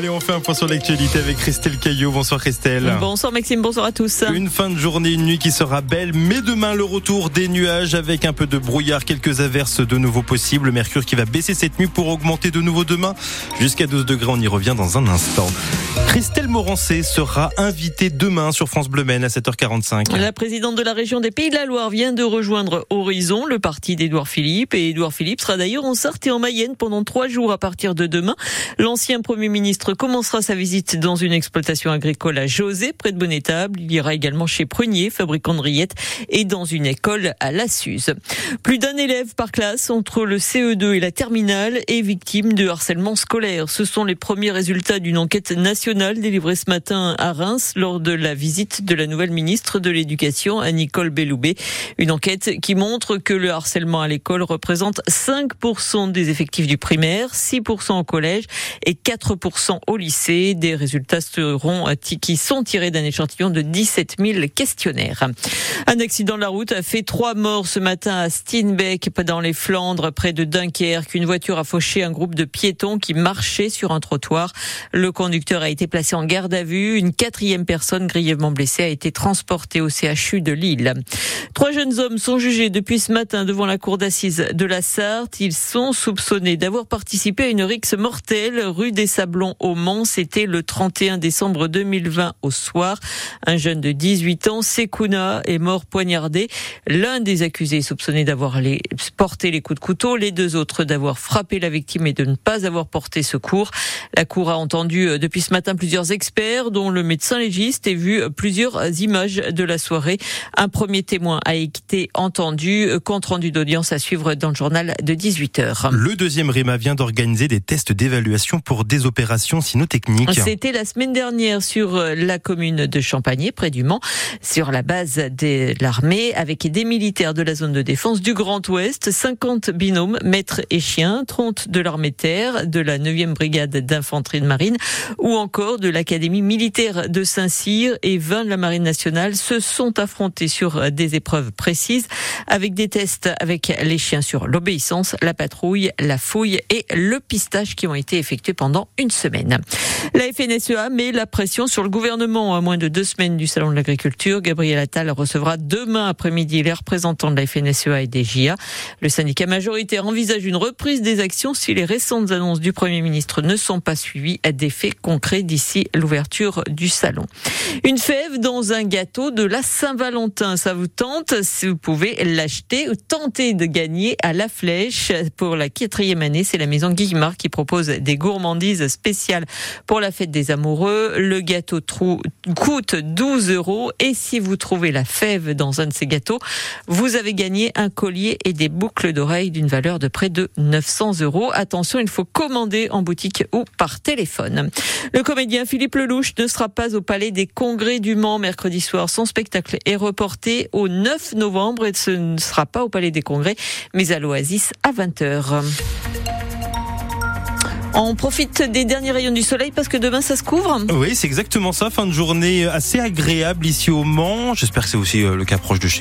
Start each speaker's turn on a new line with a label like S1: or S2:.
S1: Allez, on fait un point sur l'actualité avec Christelle Caillot. Bonsoir Christelle.
S2: Bonsoir Maxime, bonsoir à tous.
S1: Une fin de journée, une nuit qui sera belle, mais demain le retour des nuages avec un peu de brouillard, quelques averses de nouveau possibles. Mercure qui va baisser cette nuit pour augmenter de nouveau demain jusqu'à 12 degrés. On y revient dans un instant. Christelle Morancé sera invitée demain sur France Bleu Maine à 7h45.
S2: La présidente de la région des Pays de la Loire vient de rejoindre Horizon, le parti d'Édouard Philippe. Et Édouard Philippe sera d'ailleurs en Sarthe et en Mayenne pendant trois jours à partir de demain. L'ancien Premier ministre commencera sa visite dans une exploitation agricole à José, près de Bonnetable. Il ira également chez Prunier, fabricant de rillettes, et dans une école à La Suze. Plus d'un élève par classe entre le CE2 et la terminale est victime de harcèlement scolaire. Ce sont les premiers résultats d'une enquête nationale délivrée ce matin à Reims lors de la visite de la nouvelle ministre de l'Éducation, Nicole Belloubet. Une enquête qui montre que le harcèlement à l'école représente 5% des effectifs du primaire, 6% au collège et 4% au lycée. Des résultats seront, qui sont tirés d'un échantillon de 17 000 questionnaires. Un accident de la route a fait trois morts ce matin à Steenbeck, dans les Flandres, près de Dunkerque. Une voiture a fauché un groupe de piétons qui marchaient sur un trottoir. Le conducteur a été placé en garde à vue. Une quatrième personne grièvement blessée a été transportée au CHU de Lille. Trois jeunes hommes sont jugés depuis ce matin devant la cour d'assises de la Sarthe. Ils sont soupçonnés d'avoir participé à une rixe mortelle rue des Sablons au Mans. C'était le 31 décembre 2020 au soir. Un jeune de 18 ans, Sekouna, est mort poignardé. L'un des accusés est soupçonné d'avoir les, porté les coups de couteau, les deux autres d'avoir frappé la victime et de ne pas avoir porté secours. La cour a entendu euh, depuis ce matin plusieurs experts, dont le médecin légiste, et vu plusieurs images de la soirée. Un premier témoin a été entendu. Compte rendu d'audience à suivre dans le journal de 18h.
S1: Le deuxième RIMA vient d'organiser des tests d'évaluation pour des opérations
S2: C'était la semaine dernière sur la commune de Champagné, près du Mans, sur la base de l'armée, avec des militaires de la zone de défense du Grand Ouest, 50 binômes, maîtres et chiens, 30 de l'armée terre, de la 9e brigade d'infanterie de marine, ou encore de l'académie militaire de Saint-Cyr et 20 de la marine nationale se sont affrontés sur des épreuves précises, avec des tests avec les chiens sur l'obéissance, la patrouille, la fouille et le pistage qui ont été effectués pendant une semaine. La FNSEA met la pression sur le gouvernement à moins de deux semaines du Salon de l'Agriculture. Gabriel Attal recevra demain après-midi les représentants de la FNSEA et des JA. Le syndicat majoritaire envisage une reprise des actions si les récentes annonces du Premier ministre ne sont pas suivies d'effets concrets d'ici l'ouverture du salon. Une fève dans un gâteau de la Saint-Valentin, ça vous tente? Si vous pouvez l'acheter ou tenter de gagner à la flèche pour la quatrième année, c'est la maison Guillemard qui propose des gourmandises spéciales pour la fête des amoureux. Le gâteau trou coûte 12 euros et si vous trouvez la fève dans un de ces gâteaux, vous avez gagné un collier et des boucles d'oreilles d'une valeur de près de 900 euros. Attention, il faut commander en boutique ou par téléphone. Le comédien Philippe Lelouch ne sera pas au Palais des Congrès du Mans mercredi soir. Son spectacle est reporté au 9 novembre et ce ne sera pas au Palais des Congrès, mais à l'Oasis à 20h. On profite des derniers rayons du soleil parce que demain ça se couvre.
S1: Oui, c'est exactement ça. Fin de journée assez agréable ici au Mans. J'espère que c'est aussi le cas proche de chez